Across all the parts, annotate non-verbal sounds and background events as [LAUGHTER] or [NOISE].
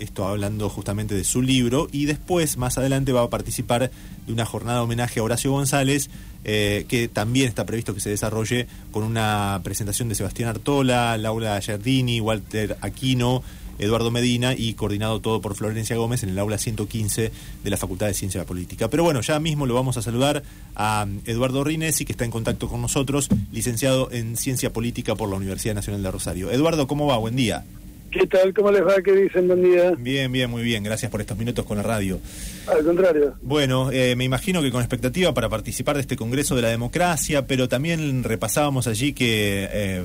esto hablando justamente de su libro, y después, más adelante, va a participar de una jornada de homenaje a Horacio González, eh, que también está previsto que se desarrolle con una presentación de Sebastián Artola, Laura Giardini, Walter Aquino, Eduardo Medina y coordinado todo por Florencia Gómez en el aula 115 de la Facultad de Ciencia Política. Pero bueno, ya mismo lo vamos a saludar a Eduardo Rinesi, que está en contacto con nosotros, licenciado en Ciencia Política por la Universidad Nacional de Rosario. Eduardo, ¿cómo va? Buen día. ¿Qué tal? ¿Cómo les va? ¿Qué dicen? Buen día. Bien, bien, muy bien. Gracias por estos minutos con la radio. Al contrario. Bueno, eh, me imagino que con expectativa para participar de este Congreso de la Democracia, pero también repasábamos allí que eh,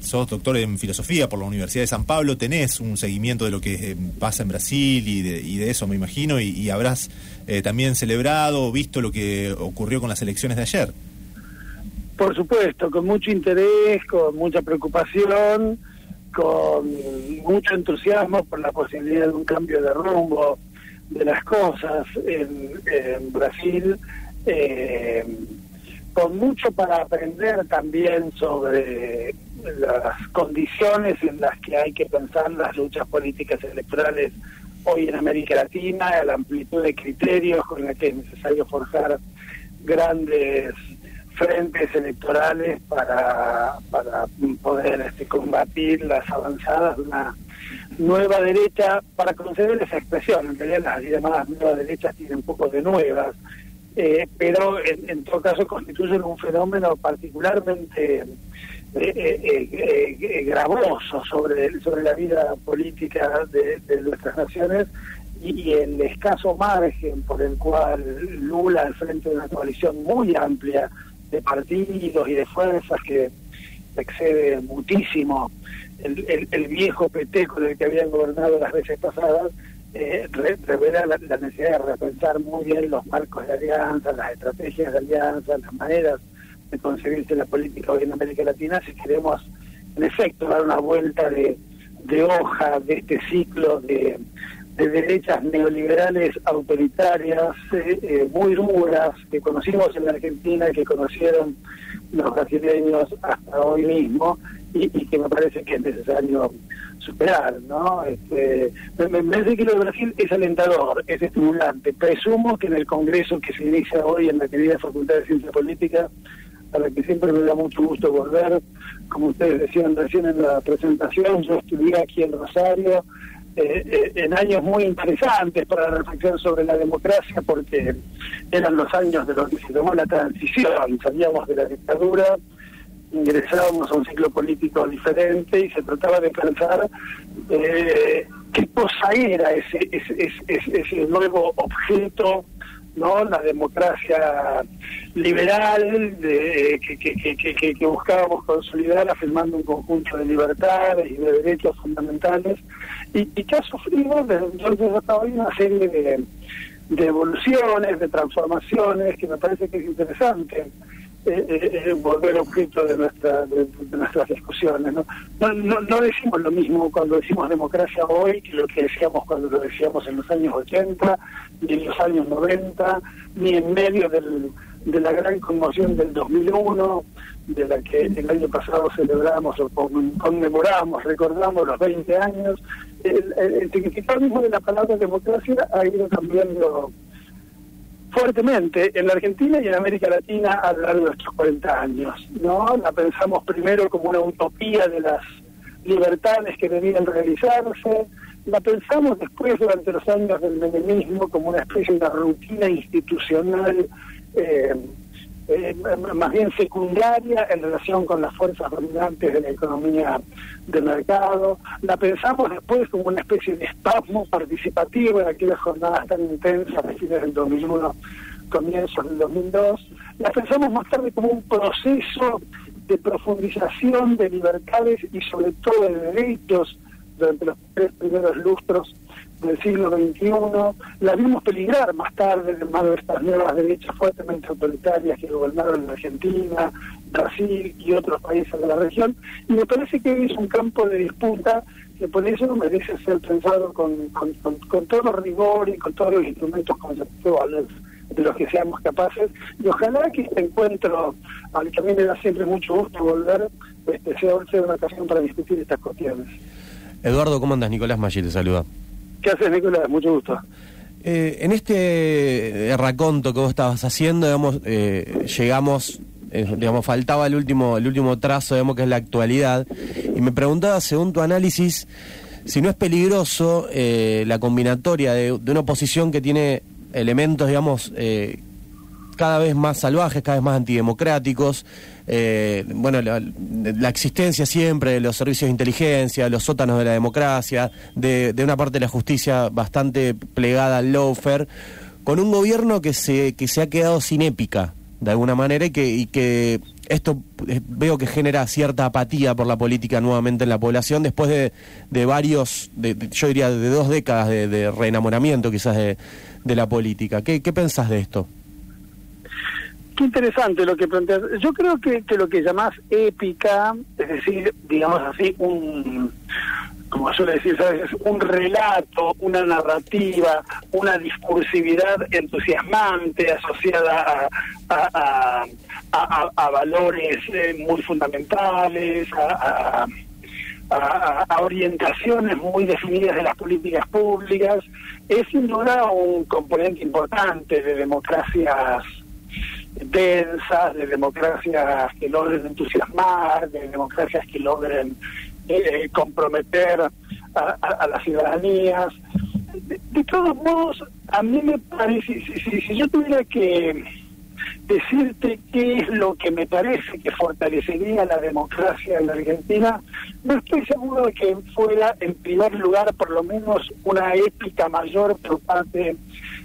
sos doctor en filosofía por la Universidad de San Pablo, tenés un seguimiento de lo que eh, pasa en Brasil y de, eso, me imagino, y, habrás también celebrado o visto lo que ocurrió con las elecciones de ayer. Por supuesto, con mucho interés, con mucha preocupación con mucho entusiasmo por la posibilidad de un cambio de rumbo de las cosas en, Brasil, eh, con mucho para aprender también sobre las condiciones en las que hay que pensar las luchas políticas electorales hoy en América Latina, la amplitud de criterios con la que es necesario forjar grandes frentes electorales para, para poder este, combatir las avanzadas de una nueva derecha, para conceder esa expresión, en realidad las llamadas nuevas derechas tienen un poco de nuevas, eh, pero en, todo caso constituyen un fenómeno particularmente eh, eh, gravoso sobre, sobre la vida política de, de nuestras naciones y el escaso margen por el cual Lula, al frente de una coalición muy amplia, de partidos y de fuerzas que excede muchísimo el, viejo PT con el que habían gobernado las veces pasadas, eh, revela la, necesidad de repensar muy bien los marcos de alianza, las estrategias de alianza, las maneras de concebirse la política hoy en América Latina si queremos, en efecto, dar una vuelta de, de hoja de este ciclo de de derechas neoliberales autoritarias eh, eh, muy duras que conocimos en la Argentina que conocieron los brasileños hasta hoy mismo y, que me parece que es necesario superar, ¿no? Este, me, parece que lo de Brasil es alentador, es estimulante. Presumo que en el Congreso que se inicia hoy en la querida Facultad de Ciencia Política, a la que siempre me da mucho gusto volver, como ustedes decían recién en la presentación, yo estudié aquí en Rosario, eh, eh, en años muy interesantes para la reflexión sobre la democracia, porque eran los años de los que se tomó la transición, salíamos de la dictadura, ingresábamos a un ciclo político diferente y se trataba de pensar eh, qué cosa era ese, ese, ese, ese nuevo objeto no la democracia liberal de, que, que, que, buscábamos consolidar afirmando un conjunto de libertades y de derechos fundamentales. Y, que ha sufrido desde entonces hasta hoy una serie de, de evoluciones, de transformaciones que me parece que es interesante eh, eh, eh, volver objeto de, nuestra, de, nuestras discusiones. ¿no? No, no, decimos lo mismo cuando decimos democracia hoy que lo que decíamos cuando lo decíamos en los años 80, ni en los años 90, ni en medio del, de la gran conmoción del 2001, de la que el año pasado celebramos o conmemoramos, recordamos los 20 años. El, el significado mismo de la palabra democracia ha ido cambiando fuertemente en la Argentina y en América Latina a lo largo de estos 40 años. ¿no? La pensamos primero como una utopía de las libertades que debían realizarse, la pensamos después durante los años del menemismo como una especie de rutina institucional eh, eh, más bien secundaria en relación con las fuerzas dominantes de la economía de mercado. La pensamos después como una especie de espasmo participativo en aquellas jornadas tan intensas de fines del 2001, comienzos del 2002. La pensamos más tarde como un proceso de profundización de libertades y sobre todo de derechos durante los tres primeros lustros del siglo XXI, la vimos peligrar más tarde de mano de estas nuevas derechas fuertemente autoritarias que gobernaron en Argentina, Brasil y otros países de la región, y me parece que es un campo de disputa que por eso merece ser pensado con, con, todo rigor y con todos los instrumentos conceptuales de los que seamos capaces, y ojalá que este encuentro, al que a mí me da siempre mucho gusto volver, este, sea, sea una ocasión para discutir estas cuestiones. Eduardo, ¿cómo andas? Nicolás Maggi te saluda. ¿Qué haces, Nicolás? Mucho gusto. Eh, en este raconto que vos estabas haciendo, digamos, eh, llegamos, eh, digamos, faltaba el último, el último trazo, digamos, que es la actualidad. Y me preguntaba, según tu análisis, si no es peligroso la combinatoria de, de, una oposición que tiene elementos, digamos, cada vez más salvajes, cada vez más antidemocráticos, eh, bueno, la, existencia siempre de los servicios de inteligencia, los sótanos de la democracia, de, una parte de la justicia bastante plegada al lawfare, con un gobierno que se, que se ha quedado sin épica, de alguna manera, y que, y que esto eh, veo que genera cierta apatía por la política nuevamente en la población después de, de varios, de, yo diría de dos décadas de, reenamoramiento quizás de, la política. ¿Qué, ¿Qué pensás de esto? Interesante lo que planteas. Yo creo que, lo que llamás épica, es decir, digamos así, un, como suele decir, ¿sabes? un relato, una narrativa, una discursividad entusiasmante asociada a, valores eh, muy fundamentales, a, orientaciones muy definidas de las políticas públicas, es sin duda un componente importante de democracias densas, de democracias que logren entusiasmar, de democracias que logren eh, comprometer a, las ciudadanías. De, todos modos, a mí me parece, si, yo tuviera que decirte qué es lo que me parece que fortalecería la democracia en la Argentina, no estoy seguro de que fuera, en primer lugar, por lo menos una épica mayor por parte de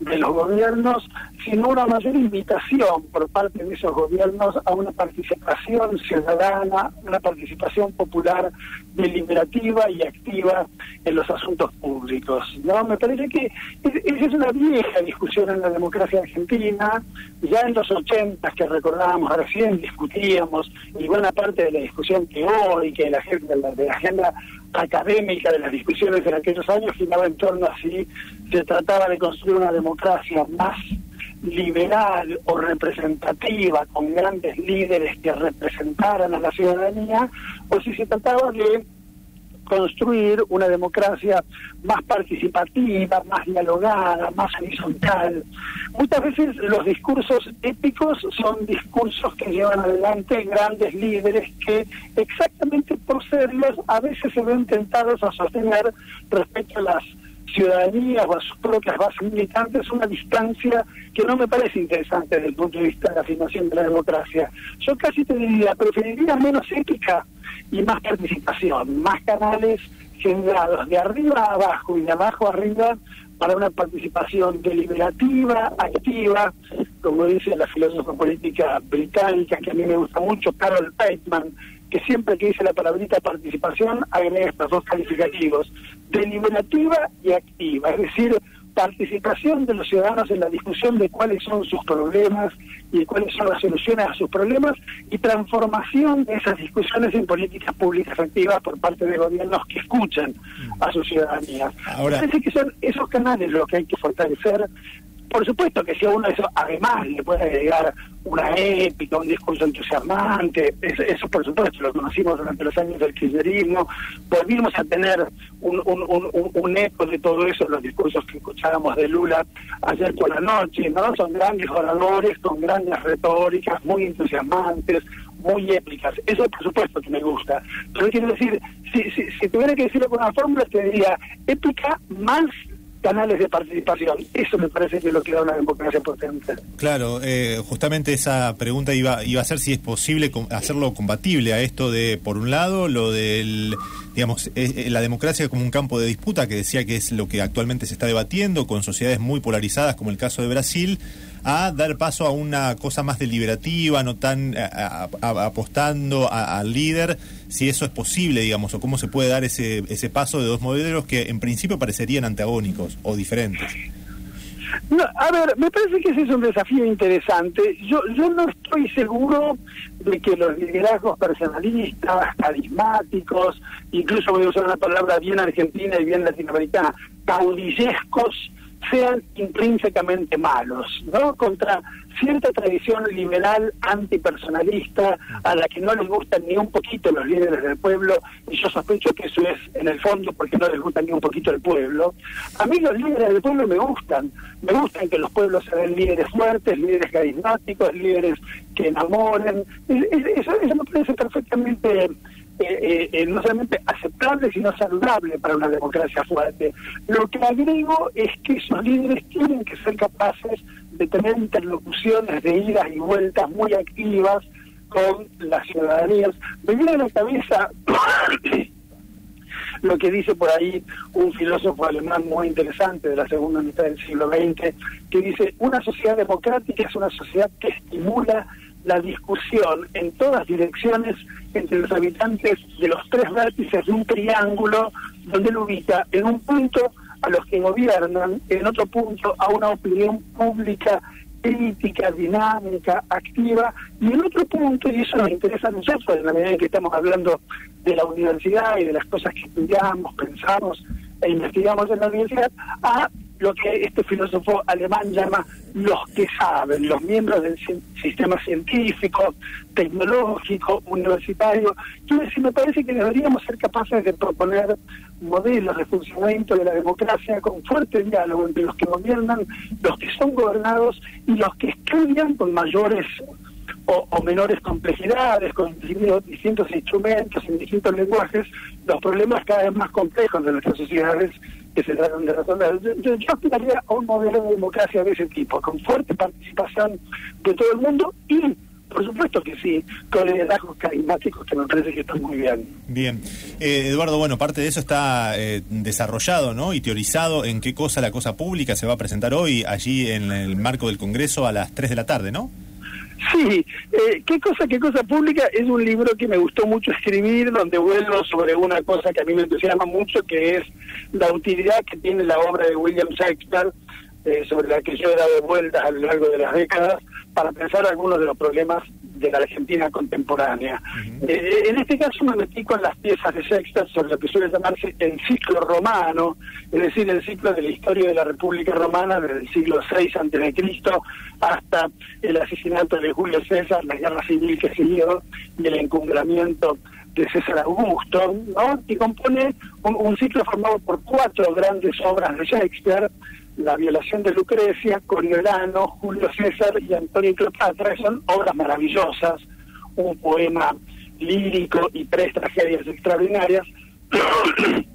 los gobiernos, sino una mayor invitación por parte de esos gobiernos a una participación ciudadana, una participación popular deliberativa y activa en los asuntos públicos. No, me parece que esa es una vieja discusión en la democracia argentina. Ya en los 80 que recordábamos recién discutíamos y buena parte de la discusión que hoy, que de la, de la agenda académica de las discusiones en aquellos años giraba en torno a si se trataba de construir una democracia más liberal o representativa, con grandes líderes que representaran a la ciudadanía, o si se trataba de construir una democracia más participativa, más dialogada, más horizontal. Muchas veces los discursos épicos son discursos que llevan adelante grandes líderes que exactamente por serlos a veces se ven tentados a sostener respecto a las ciudadanía o a sus propias bases militantes una distancia que no me parece interesante desde el punto de vista de la afirmación de la democracia. Yo casi te diría, preferiría menos ética y más participación, más canales generados de arriba a abajo y de abajo a arriba para una participación deliberativa, activa, como dice la filósofa política británica, que a mí me gusta mucho, Carol Bateman, que siempre que dice la palabrita participación agrega estos dos calificativos, deliberativa y activa, es decir, participación de los ciudadanos en la discusión de cuáles son sus problemas y cuáles son las soluciones a sus problemas y transformación de esas discusiones en políticas públicas activas por parte de gobiernos que escuchan a sus ciudadanías. Ahora, Parece que son esos canales los que hay que fortalecer por supuesto que si a uno eso además le puede agregar una épica, un discurso entusiasmante, eso, por supuesto lo conocimos durante los años del kirchnerismo, volvimos a tener un, un, eco de todo eso los discursos que escuchábamos de Lula ayer por la noche, ¿no? Son grandes oradores con grandes retóricas, muy entusiasmantes, muy épicas. Eso por supuesto que me gusta. Pero quiero decir, si, si, si tuviera que decirlo con una fórmula, te diría épica más canales de participación. Eso me parece que es lo que da una democracia potente. Claro, eh, justamente esa pregunta iba, iba a ser si es posible hacerlo compatible a esto de, por un lado, lo del, digamos, eh, eh, la democracia como un campo de disputa, que decía que es lo que actualmente se está debatiendo, con sociedades muy polarizadas como el caso de Brasil, a dar paso a una cosa más deliberativa, no tan apostando al líder, si eso es posible, digamos, o cómo se puede dar ese, ese paso de dos modelos que en principio parecerían antagónicos o diferentes. A ver, me parece que ese es un desafío interesante. Yo, yo no estoy seguro de que los liderazgos personalistas, carismáticos, incluso voy a usar una palabra bien argentina y bien latinoamericana, caudillescos, sean intrínsecamente malos, ¿no? Contra cierta tradición liberal antipersonalista a la que no les gustan ni un poquito los líderes del pueblo, y yo sospecho que eso es en el fondo porque no les gusta ni un poquito el pueblo. A mí los líderes del pueblo me gustan, me gustan que los pueblos sean líderes fuertes, líderes carismáticos, líderes que enamoren, eso, eso me parece perfectamente eh, eh, eh, no solamente aceptable, sino saludable para una democracia fuerte. Lo que agrego es que esos líderes tienen que ser capaces de tener interlocuciones de idas y vueltas muy activas con las ciudadanías. Me viene a la cabeza [COUGHS] lo que dice por ahí un filósofo alemán muy interesante de la segunda mitad del siglo XX, que dice, una sociedad democrática es una sociedad que estimula la discusión en todas direcciones entre los habitantes de los tres vértices de un triángulo donde lo ubica en un punto a los que gobiernan, en otro punto a una opinión pública crítica, dinámica, activa, y en otro punto, y eso nos interesa a nosotros en la medida en que estamos hablando de la universidad y de las cosas que estudiamos, pensamos e investigamos en la universidad, a lo que este filósofo alemán llama los que saben, los miembros del sistema científico, tecnológico, universitario. Quiero decir, me parece que deberíamos ser capaces de proponer modelos de funcionamiento de la democracia con fuerte diálogo entre los que gobiernan, los que son gobernados y los que estudian con mayores o, menores complejidades, con distintos instrumentos, en distintos lenguajes, los problemas cada vez más complejos de nuestras sociedades que se tratan de resolver. Yo, yo aspiraría a un modelo de democracia de ese tipo, con fuerte participación de todo el mundo y por supuesto que sí, con liderazgos carismáticos que me parece que están muy bien. Bien. Eh, Eduardo, bueno, parte de eso está eh, desarrollado ¿no? y teorizado en qué cosa la cosa pública se va a presentar hoy allí en el marco del Congreso a las 3 de la tarde, ¿no? Sí, eh, qué cosa, qué cosa pública. Es un libro que me gustó mucho escribir, donde vuelvo sobre una cosa que a mí me entusiasma mucho, que es la utilidad que tiene la obra de William Shakespeare, eh, sobre la que yo he dado vueltas a lo largo de las décadas, para pensar algunos de los problemas de la Argentina contemporánea. Eh, en este caso me metí con las piezas de Shakespeare sobre lo que suele llamarse el ciclo romano, es decir, el ciclo de la historia de la República Romana desde el siglo VI a.C. hasta el asesinato de Julio César, la guerra civil que siguió y el encumbramiento de César Augusto, ¿no? y compone un ciclo formado por cuatro grandes obras de Shakespeare, la violación de Lucrecia, Coriolano, Julio César y Antonio Cleopatra, son obras maravillosas, un poema lírico y tres tragedias extraordinarias. [COUGHS]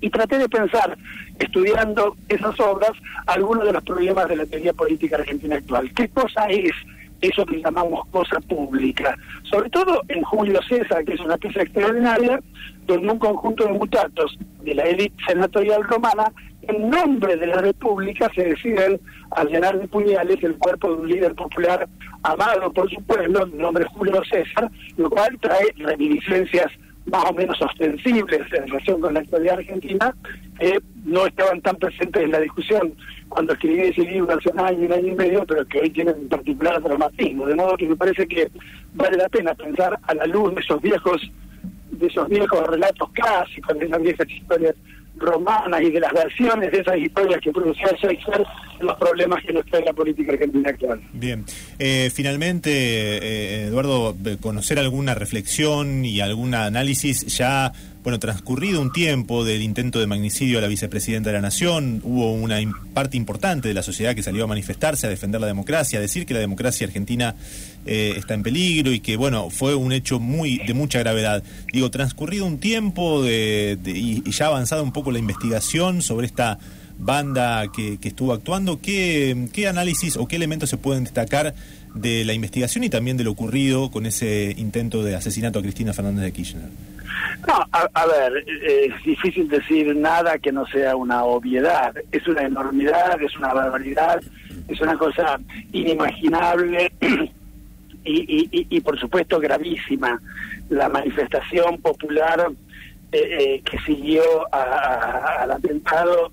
y traté de pensar, estudiando esas obras, algunos de los problemas de la teoría política argentina actual. ¿Qué cosa es eso que llamamos cosa pública? Sobre todo en Julio César, que es una pieza extraordinaria, donde un conjunto de muchachos de la élite senatorial romana en nombre de la República se deciden a llenar de puñales el cuerpo de un líder popular amado por su pueblo, el nombre Julio César, lo cual trae reminiscencias más o menos ostensibles en relación con la actualidad argentina, que no estaban tan presentes en la discusión cuando escribí ese libro hace un año, un año y medio, pero que hoy tienen un particular dramatismo, de modo que me parece que vale la pena pensar a la luz de esos viejos de esos viejos relatos clásicos, de esas viejas historias romanas y de las versiones de esas historias que producía Shakespeare los problemas que nos trae la política argentina actual. Bien, eh, finalmente, eh, Eduardo, conocer alguna reflexión y algún análisis ya bueno, transcurrido un tiempo del intento de magnicidio a la vicepresidenta de la Nación, hubo una parte importante de la sociedad que salió a manifestarse, a defender la democracia, a decir que la democracia argentina eh, está en peligro y que, bueno, fue un hecho muy de mucha gravedad. Digo, transcurrido un tiempo de, y, ya avanzada un poco la investigación sobre esta banda que, que estuvo actuando, ¿qué, ¿qué análisis o qué elementos se pueden destacar de la investigación y también de lo ocurrido con ese intento de asesinato a Cristina Fernández de Kirchner? No, a, ver, es difícil decir nada que no sea una obviedad. Es una enormidad, es una barbaridad, es una cosa inimaginable [CLEARS THROAT] y, y, por supuesto gravísima. La manifestación popular eh, eh, que siguió al atentado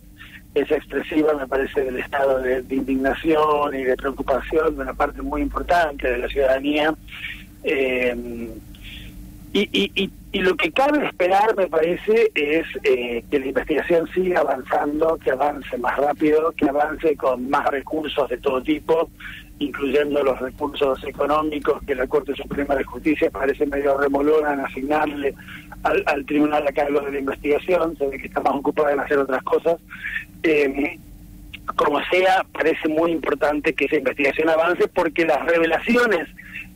es expresiva, me parece, del estado de, indignación y de preocupación de una parte muy importante de la ciudadanía. Eh, Y, y, y, lo que cabe esperar, me parece, es eh, que la investigación siga avanzando, que avance más rápido, que avance con más recursos de todo tipo, incluyendo los recursos económicos que la Corte Suprema de Justicia parece medio remolona en asignarle al, tribunal a cargo de la investigación, se ve que está más ocupada en hacer otras cosas. Eh, como sea, parece muy importante que esa investigación avance porque las revelaciones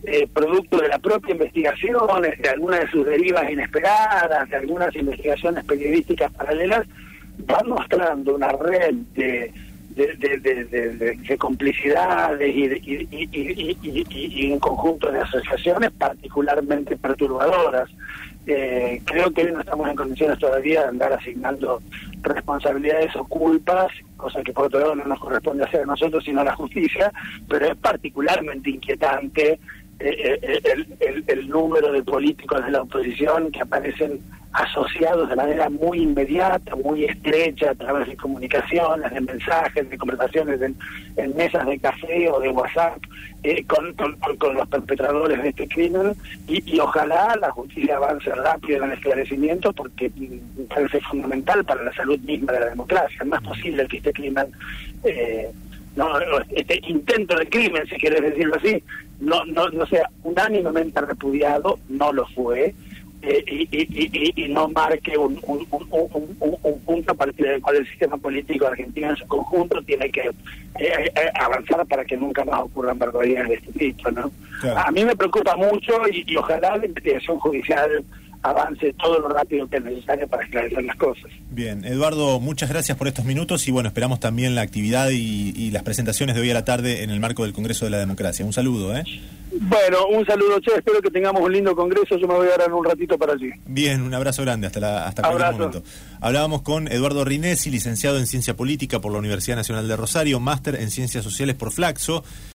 eh, producto de la propia investigación, de algunas de sus derivas inesperadas, de algunas investigaciones periodísticas paralelas, van mostrando una red de, de, complicidades y, un conjunto de asociaciones particularmente perturbadoras. Eh, creo que no estamos en condiciones todavía de andar asignando responsabilidades o culpas, cosa que por otro lado no nos corresponde hacer a nosotros sino a la justicia, pero es particularmente inquietante eh, eh, el, el, número de políticos de la oposición que aparecen asociados de manera muy inmediata, muy estrecha, a través de comunicaciones, de mensajes, de conversaciones en, mesas de café o de WhatsApp eh, con, los perpetradores de este crimen y, ojalá la justicia avance rápido en el esclarecimiento porque parece fundamental para la salud misma de la democracia. Es más posible que este crimen... Eh, no este intento de crimen, si quieres decirlo así, no, no, no sea unánimemente repudiado, no lo fue, eh, y, y, no marque un, un, un, punto a partir del cual el sistema político argentino en su conjunto tiene que eh, eh, avanzar para que nunca más ocurran barbaridades de este tipo. ¿no? A mí me preocupa mucho y ojalá la investigación judicial avance todo lo rápido que es necesario para esclarecer las cosas. Bien, Eduardo, muchas gracias por estos minutos y bueno, esperamos también la actividad y, las presentaciones de hoy a la tarde en el marco del Congreso de la Democracia. Un saludo, ¿eh? Bueno, un saludo, Che, espero que tengamos un lindo congreso, yo me voy a dar un ratito para allí. Bien, un abrazo grande, hasta, la, hasta cualquier momento. Hablábamos con Eduardo Rinesi, licenciado en Ciencia Política por la Universidad Nacional de Rosario, máster en Ciencias Sociales por Flaxo.